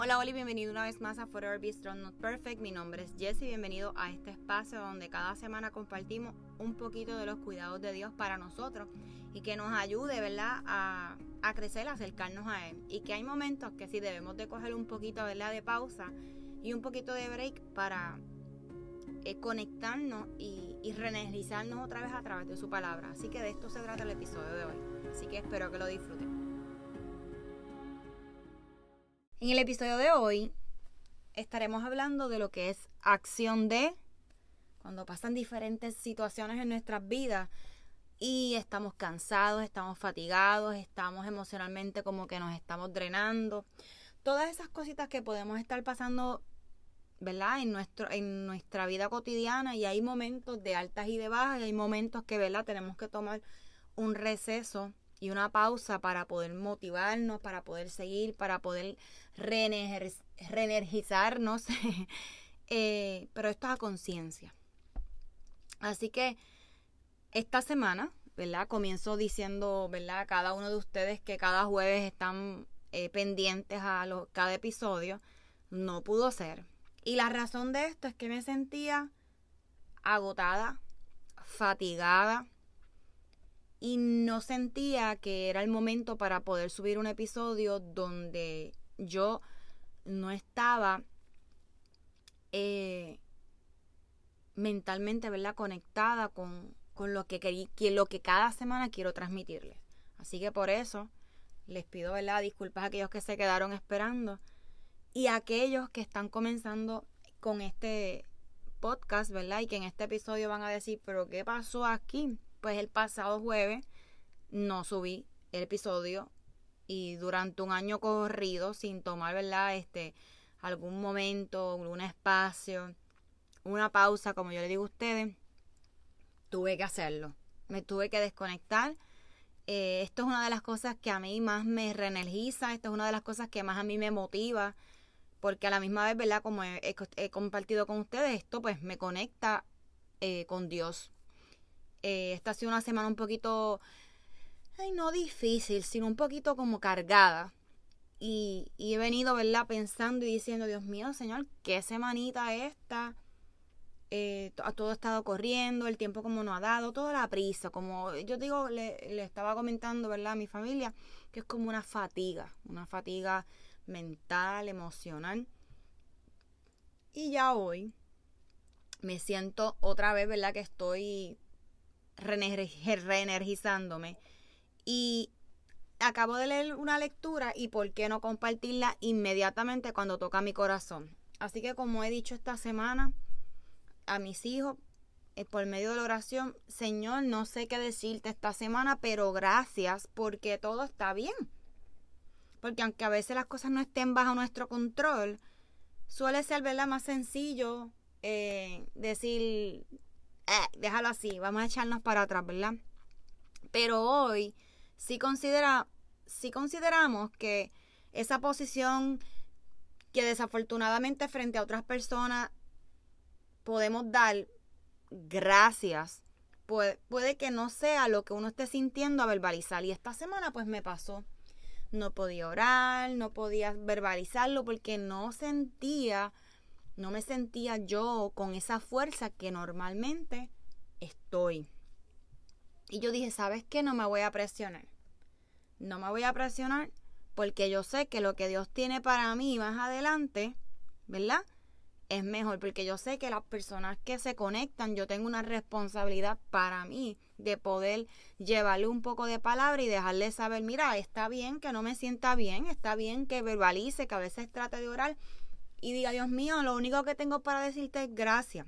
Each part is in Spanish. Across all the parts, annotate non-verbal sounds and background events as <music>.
Hola, hola y bienvenido una vez más a Forever Be Strong Not Perfect. Mi nombre es Jesse bienvenido a este espacio donde cada semana compartimos un poquito de los cuidados de Dios para nosotros y que nos ayude, ¿verdad?, a, crecer, a acercarnos a Él. Y que hay momentos que sí debemos de coger un poquito, ¿verdad?, de pausa y un poquito de break para eh, conectarnos y, y reenergizarnos otra vez a través de su palabra. Así que de esto se trata el episodio de hoy. Así que espero que lo disfruten. En el episodio de hoy estaremos hablando de lo que es acción de cuando pasan diferentes situaciones en nuestras vidas y estamos cansados, estamos fatigados, estamos emocionalmente como que nos estamos drenando. Todas esas cositas que podemos estar pasando, ¿verdad? En, nuestro, en nuestra vida cotidiana y hay momentos de altas y de bajas y hay momentos que, ¿verdad? Tenemos que tomar un receso y una pausa para poder motivarnos, para poder seguir, para poder reenergizarnos. <laughs> eh, pero esto es a conciencia. Así que esta semana, ¿verdad? Comienzo diciendo, ¿verdad? A cada uno de ustedes que cada jueves están eh, pendientes a cada episodio. No pudo ser. Y la razón de esto es que me sentía agotada, fatigada, y no sentía que era el momento para poder subir un episodio donde yo no estaba eh, mentalmente ¿verdad? conectada con, lo que, que lo que cada semana quiero transmitirles. Así que por eso les pido ¿verdad? disculpas a aquellos que se quedaron esperando y a aquellos que están comenzando con este podcast, ¿verdad? Y que en este episodio van a decir, pero ¿qué pasó aquí? Pues el pasado jueves no subí el episodio y durante un año corrido sin tomar, ¿verdad? Este, algún momento, un espacio, una pausa, como yo le digo a ustedes, tuve que hacerlo. Me tuve que desconectar. Eh, esto es una de las cosas que a mí más me reenergiza, esto es una de las cosas que más a mí me motiva, porque a la misma vez, ¿verdad? Como he, compartido con ustedes, esto pues me conecta eh, con Dios. Eh, esta ha sido una semana un poquito, ay, no difícil, sino un poquito como cargada. Y, he venido, ¿verdad? Pensando y diciendo, Dios mío, Señor, qué semanita esta. Eh, todo ha estado corriendo, el tiempo como no ha dado, toda la prisa, como yo digo, le, le estaba comentando, ¿verdad? A mi familia, que es como una fatiga, una fatiga mental, emocional. Y ya hoy me siento otra vez, ¿verdad? Que estoy reenergizándome. Y acabo de leer una lectura y por qué no compartirla inmediatamente cuando toca mi corazón. Así que como he dicho esta semana a mis hijos, eh, por medio de la oración, Señor, no sé qué decirte esta semana, pero gracias porque todo está bien. Porque aunque a veces las cosas no estén bajo nuestro control, suele ser, ¿verdad? Más sencillo eh, decir, eh, déjalo así, vamos a echarnos para atrás, ¿verdad? Pero hoy sí, considera, consideramos que esa posición que desafortunadamente frente a otras personas podemos dar gracias, puede, puede que no sea lo que uno esté sintiendo a verbalizar. Y esta semana pues me pasó. No podía orar, no podía verbalizarlo porque no sentía no me sentía yo con esa fuerza que normalmente estoy. Y yo dije, ¿sabes qué? No me voy a presionar. No me voy a presionar porque yo sé que lo que Dios tiene para mí más adelante, ¿verdad? Es mejor porque yo sé que las personas que se conectan, yo tengo una responsabilidad para mí de poder llevarle un poco de palabra y dejarle saber, mira, está bien que no me sienta bien, está bien que verbalice, que a veces trate de orar, y diga, Dios mío, lo único que tengo para decirte es gracias.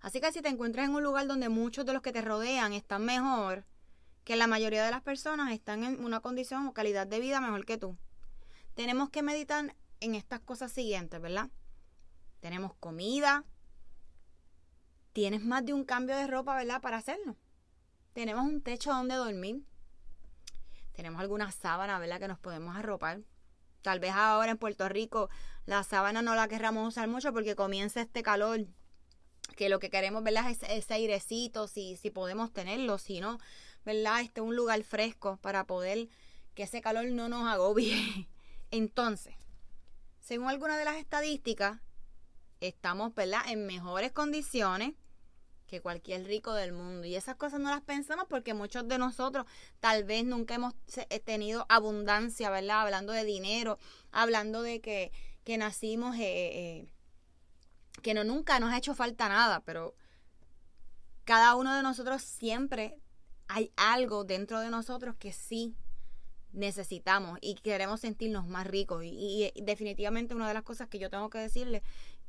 Así que si te encuentras en un lugar donde muchos de los que te rodean están mejor, que la mayoría de las personas están en una condición o calidad de vida mejor que tú, tenemos que meditar en estas cosas siguientes, ¿verdad? Tenemos comida, tienes más de un cambio de ropa, ¿verdad? Para hacerlo. Tenemos un techo donde dormir. Tenemos alguna sábana, ¿verdad? Que nos podemos arropar. Tal vez ahora en Puerto Rico la sábana no la querramos usar mucho porque comienza este calor. Que lo que queremos, ¿verdad? Es ese airecito, si, si podemos tenerlo, si no, ¿verdad? Este un lugar fresco para poder que ese calor no nos agobie. <laughs> Entonces, según algunas de las estadísticas, estamos, ¿verdad?, en mejores condiciones que cualquier rico del mundo. Y esas cosas no las pensamos porque muchos de nosotros tal vez nunca hemos eh, tenido abundancia, ¿verdad? Hablando de dinero, hablando de que, que nacimos, eh, eh, que no nunca nos ha hecho falta nada, pero cada uno de nosotros siempre hay algo dentro de nosotros que sí necesitamos y queremos sentirnos más ricos. Y, y definitivamente una de las cosas que yo tengo que decirle,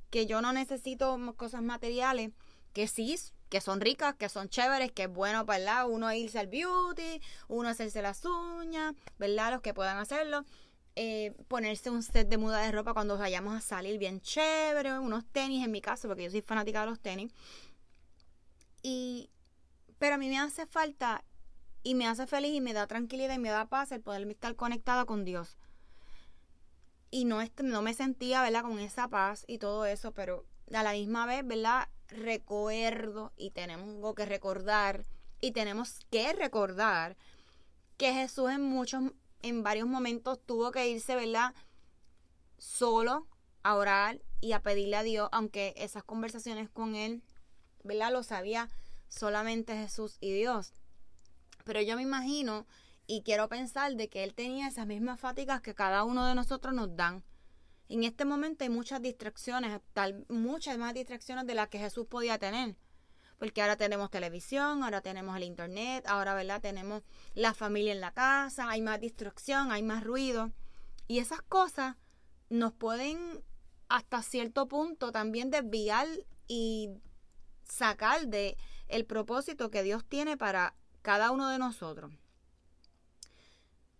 que yo no necesito cosas materiales, que sí, que son ricas, que son chéveres, que es bueno, ¿verdad? Uno irse al beauty, uno hacerse las uñas, ¿verdad? Los que puedan hacerlo. Eh, ponerse un set de muda de ropa cuando vayamos a salir bien chévere, unos tenis en mi caso, porque yo soy fanática de los tenis. Y, pero a mí me hace falta y me hace feliz y me da tranquilidad y me da paz el poder estar conectada con Dios. Y no, no me sentía, ¿verdad? Con esa paz y todo eso, pero a la misma vez, ¿verdad? Recuerdo y tenemos que recordar y tenemos que recordar que Jesús en muchos, en varios momentos tuvo que irse, ¿verdad? Solo a orar y a pedirle a Dios, aunque esas conversaciones con él, ¿verdad? Lo sabía solamente Jesús y Dios. Pero yo me imagino y quiero pensar de que él tenía esas mismas fatigas que cada uno de nosotros nos dan. En este momento hay muchas distracciones, tal, muchas más distracciones de las que Jesús podía tener. Porque ahora tenemos televisión, ahora tenemos el internet, ahora, ¿verdad? Tenemos la familia en la casa, hay más distracción, hay más ruido. Y esas cosas nos pueden hasta cierto punto también desviar y sacar de el propósito que Dios tiene para cada uno de nosotros.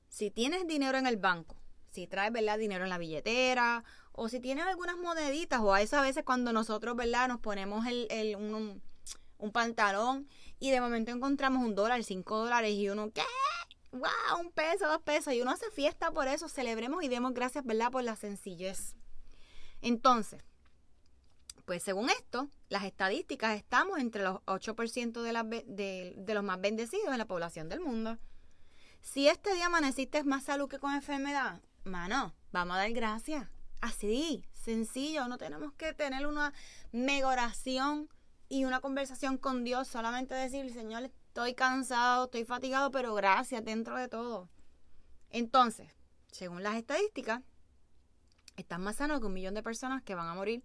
Si tienes dinero en el banco, si traes, ¿verdad? Dinero en la billetera o si tienes algunas moneditas o a esas veces cuando nosotros, ¿verdad? Nos ponemos el, el un, un, pantalón y de momento encontramos un dólar, cinco dólares y uno, ¿qué? ¡Wow! Un peso, dos pesos y uno hace fiesta por eso, celebremos y demos gracias, ¿verdad? Por la sencillez. Entonces, pues según esto, las estadísticas estamos entre los 8% de, de, de los más bendecidos en la población del mundo. Si este día amaneciste más salud que con enfermedad, mano, vamos a dar gracias. Así, sencillo, no tenemos que tener una mega oración y una conversación con Dios, solamente decir, Señor, estoy cansado, estoy fatigado, pero gracias dentro de todo. Entonces, según las estadísticas, estás más sano que un millón de personas que van a morir,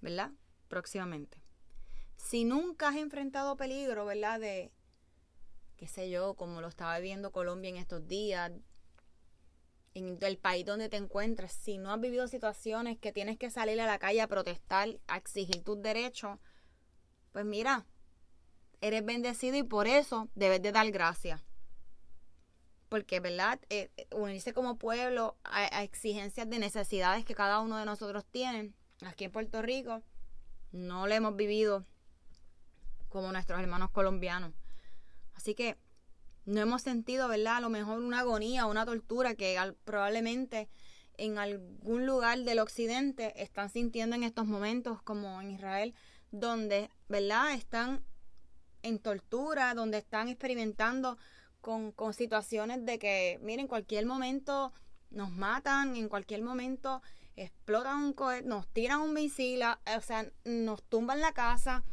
¿verdad? Próximamente. Si nunca has enfrentado peligro, ¿verdad? De, qué sé yo, como lo estaba viviendo Colombia en estos días, en el país donde te encuentres, si no has vivido situaciones que tienes que salir a la calle a protestar, a exigir tus derechos, pues mira, eres bendecido y por eso debes de dar gracias. Porque, ¿verdad? Eh, eh, unirse como pueblo a, exigencias de necesidades que cada uno de nosotros tiene, aquí en Puerto Rico, no lo hemos vivido como nuestros hermanos colombianos. Así que no hemos sentido, ¿verdad? A lo mejor una agonía, una tortura que probablemente en algún lugar del occidente están sintiendo en estos momentos, como en Israel, donde, ¿verdad? Están en tortura, donde están experimentando con, con situaciones de que, miren, en cualquier momento nos matan, en cualquier momento explotan un cohete, nos tiran un misil, o sea, nos tumban la casa,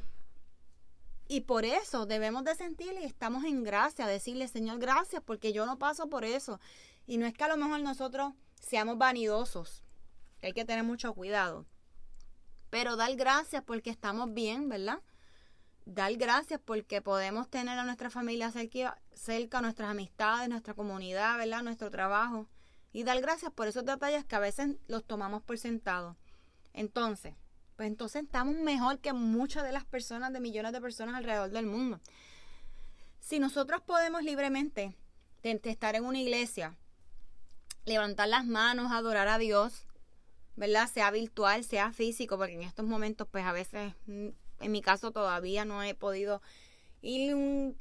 y por eso debemos de sentir y estamos en gracia, decirle, Señor, gracias, porque yo no paso por eso. Y no es que a lo mejor nosotros seamos vanidosos, hay que tener mucho cuidado. Pero dar gracias porque estamos bien, ¿verdad? Dar gracias porque podemos tener a nuestra familia cerca, cerca, nuestras amistades, nuestra comunidad, ¿verdad? Nuestro trabajo. Y dar gracias por esos detalles que a veces los tomamos por sentado. Entonces, pues entonces estamos mejor que muchas de las personas, de millones de personas alrededor del mundo. Si nosotros podemos libremente estar en una iglesia, levantar las manos, adorar a Dios, ¿verdad? Sea virtual, sea físico, porque en estos momentos, pues a veces, mm, en mi caso todavía no he podido ir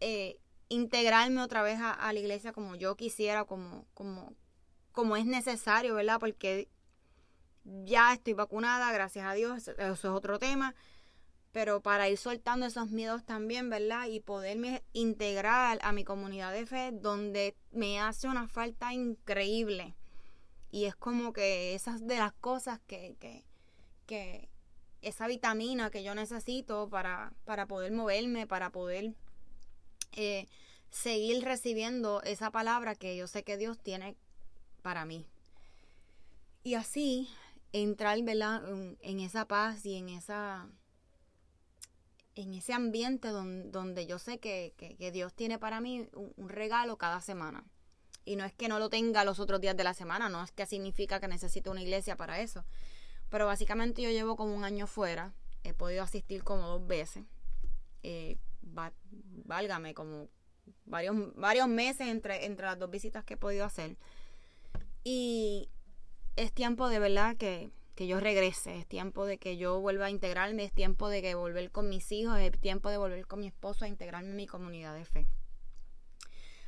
eh, integrarme otra vez a, a, la iglesia como yo quisiera, como, como, como es necesario, ¿verdad? Porque ya estoy vacunada, gracias a Dios, eso es otro tema. Pero para ir soltando esos miedos también, ¿verdad? Y poderme integrar a mi comunidad de fe, donde me hace una falta increíble Y es como que esas de las cosas que, que, que esa vitamina que yo necesito para, para poder moverme, para poder eh, seguir recibiendo esa palabra que yo sé que Dios tiene para mí. Y así entrar En, esa paz y en esa en ese ambiente donde, yo sé que, Dios tiene para mí un, regalo cada semana. Y no es que no lo tenga los otros días de la semana, no es que significa que necesito una iglesia para eso. Pero básicamente yo llevo como un año fuera, he podido asistir como dos veces. Eh, válgame, como varios, varios meses entre, entre las dos visitas que he podido hacer. Y es tiempo de verdad que, que yo regrese, es tiempo de que yo vuelva a integrarme, es tiempo de que volver con mis hijos, es tiempo de volver con mi esposo a integrarme en mi comunidad de fe.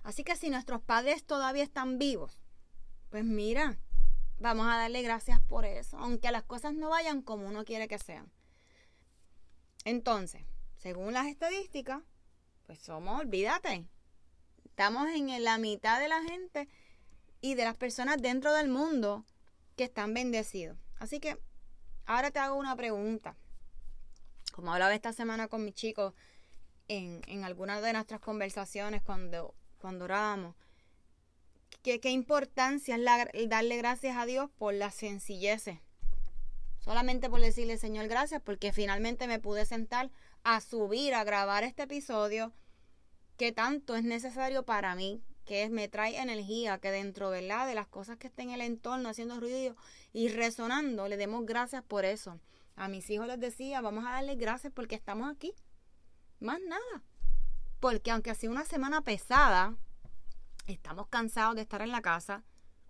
Así que si nuestros padres todavía están vivos, pues mira, vamos a darle gracias por eso, aunque las cosas no vayan como uno quiere que sean. Entonces, según las estadísticas, pues somos, olvídate, estamos en la mitad de la gente y de las personas dentro del mundo que están bendecidos. Así que ahora te hago una pregunta. Como hablaba esta semana con mis chicos en, en algunas de nuestras conversaciones cuando, cuando orábamos, ¿qué, qué importancia es darle gracias a Dios por la sencillez. Solamente por decirle, Señor, gracias, porque finalmente me pude sentar a subir, a grabar este episodio que tanto es necesario para mí, que me trae energía, que dentro ¿verdad? de las cosas que estén en el entorno haciendo ruido y resonando, le demos gracias por eso. A mis hijos les decía, vamos a darles gracias porque estamos aquí. Más nada. Porque aunque ha sido una semana pesada, estamos cansados de estar en la casa,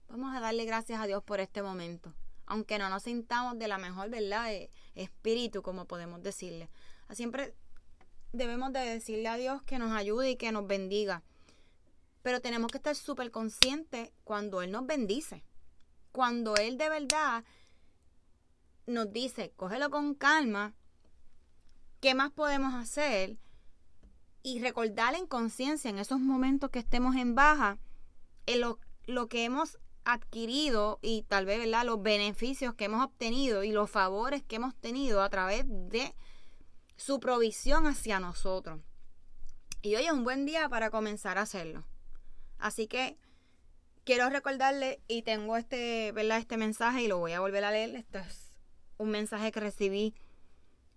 vamos a darle gracias a Dios por este momento. Aunque no nos sintamos de la mejor, ¿verdad? De espíritu, como podemos decirle. Siempre debemos de decirle a Dios que nos ayude y que nos bendiga. Pero tenemos que estar súper conscientes cuando Él nos bendice. Cuando Él de verdad nos dice, cógelo con calma, ¿qué más podemos hacer? Y recordar en conciencia en esos momentos que estemos en baja, en lo, lo que hemos adquirido y tal vez ¿verdad? los beneficios que hemos obtenido y los favores que hemos tenido a través de su provisión hacia nosotros. Y hoy es un buen día para comenzar a hacerlo. Así que quiero recordarle y tengo este, ¿verdad? este mensaje y lo voy a volver a leer. Este es un mensaje que recibí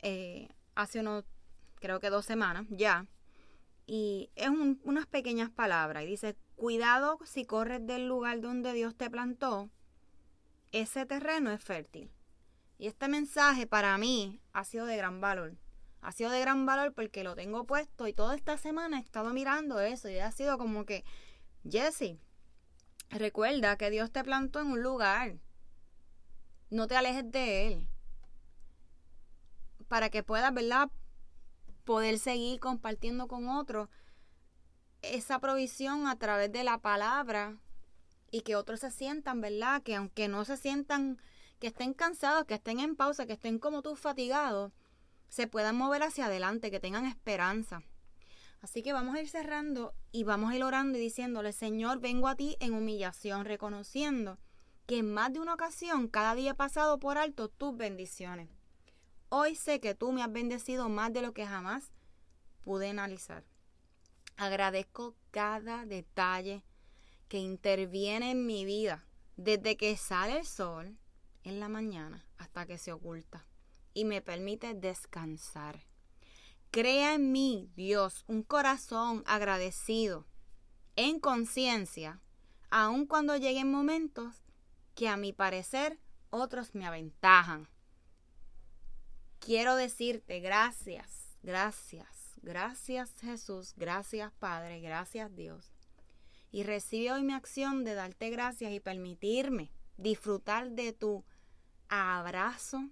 eh, hace unos, creo que dos semanas ya. Y es unas pequeñas palabras. Y dice, cuidado si corres del lugar donde Dios te plantó, ese terreno es fértil. Y este mensaje para mí ha sido de gran valor ha sido de gran valor porque lo tengo puesto y toda esta semana he estado mirando eso y ha sido como que, Jesse, recuerda que Dios te plantó en un lugar. No te alejes de Él. Para que puedas, ¿verdad? Poder seguir compartiendo con otros esa provisión a través de la palabra y que otros se sientan, ¿verdad? Que aunque no se sientan, que estén cansados, que estén en pausa, que estén como tú fatigados, se puedan mover hacia adelante, que tengan esperanza. Así que vamos a ir cerrando y vamos a ir orando y diciéndole, Señor, vengo a ti en humillación, reconociendo que en más de una ocasión cada día he pasado por alto tus bendiciones. Hoy sé que tú me has bendecido más de lo que jamás pude analizar. Agradezco cada detalle que interviene en mi vida, desde que sale el sol en la mañana hasta que se oculta y me permite descansar. Crea en mí, Dios, un corazón agradecido, en conciencia, aun cuando lleguen momentos que a mi parecer otros me aventajan. Quiero decirte gracias, gracias, gracias Jesús, gracias Padre, gracias Dios. Y recibe hoy mi acción de darte gracias y permitirme disfrutar de tu abrazo,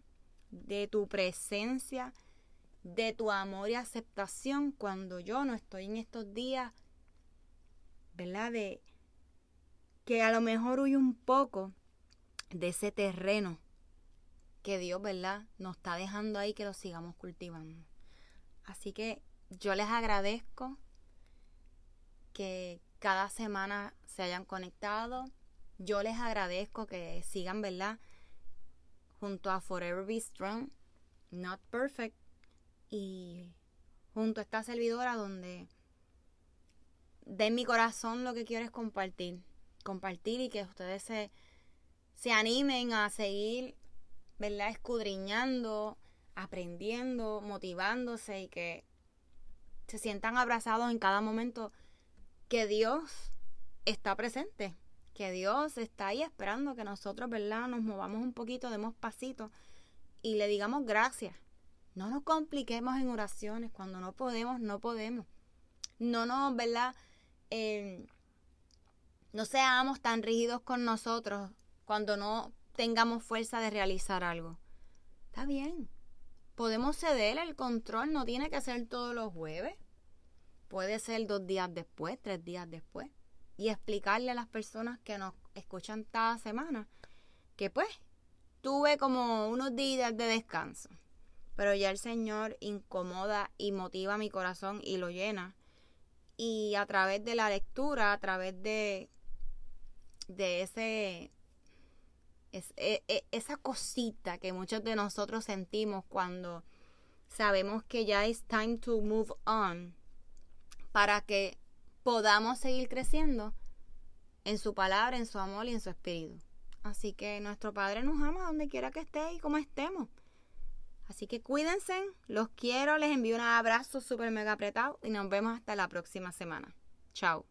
de tu presencia, de tu amor y aceptación cuando yo no estoy en estos días, ¿verdad? De que a lo mejor huye un poco de ese terreno que Dios, ¿verdad? Nos está dejando ahí que lo sigamos cultivando. Así que yo les agradezco que cada semana se hayan conectado, Yo les agradezco que sigan, ¿verdad? Junto a Forever Be Strong, Not Perfect y junto a esta servidora donde de mi corazón lo que quiero es compartir, compartir y que ustedes se, se animen a seguir, ¿verdad? Escudriñando, aprendiendo, motivándose y que se sientan abrazados en cada momento que Dios está presente, que Dios está ahí esperando que nosotros, ¿verdad? Nos movamos un poquito, demos pasitos y le digamos gracias. No nos compliquemos en oraciones. Cuando no podemos, no podemos. No nos, ¿verdad? Eh, no seamos tan rígidos con nosotros cuando no tengamos fuerza de realizar algo. Está bien. Podemos ceder el control, no tiene que ser todos los jueves. Puede ser dos días después, tres días después. Y explicarle a las personas que nos escuchan cada semana que pues tuve como unos días de descanso. Pero ya el Señor incomoda y motiva mi corazón y lo llena. Y a través de la lectura, a través de, de ese, e, e, esa cosita que muchos de nosotros sentimos cuando sabemos que ya es time to move on para que podamos seguir creciendo en su palabra, en su amor y en su espíritu. Así que nuestro Padre nos ama donde quiera que esté y como estemos. Así que cuídense, los quiero, les envío un abrazo súper mega apretado y nos vemos hasta la próxima semana. Chao.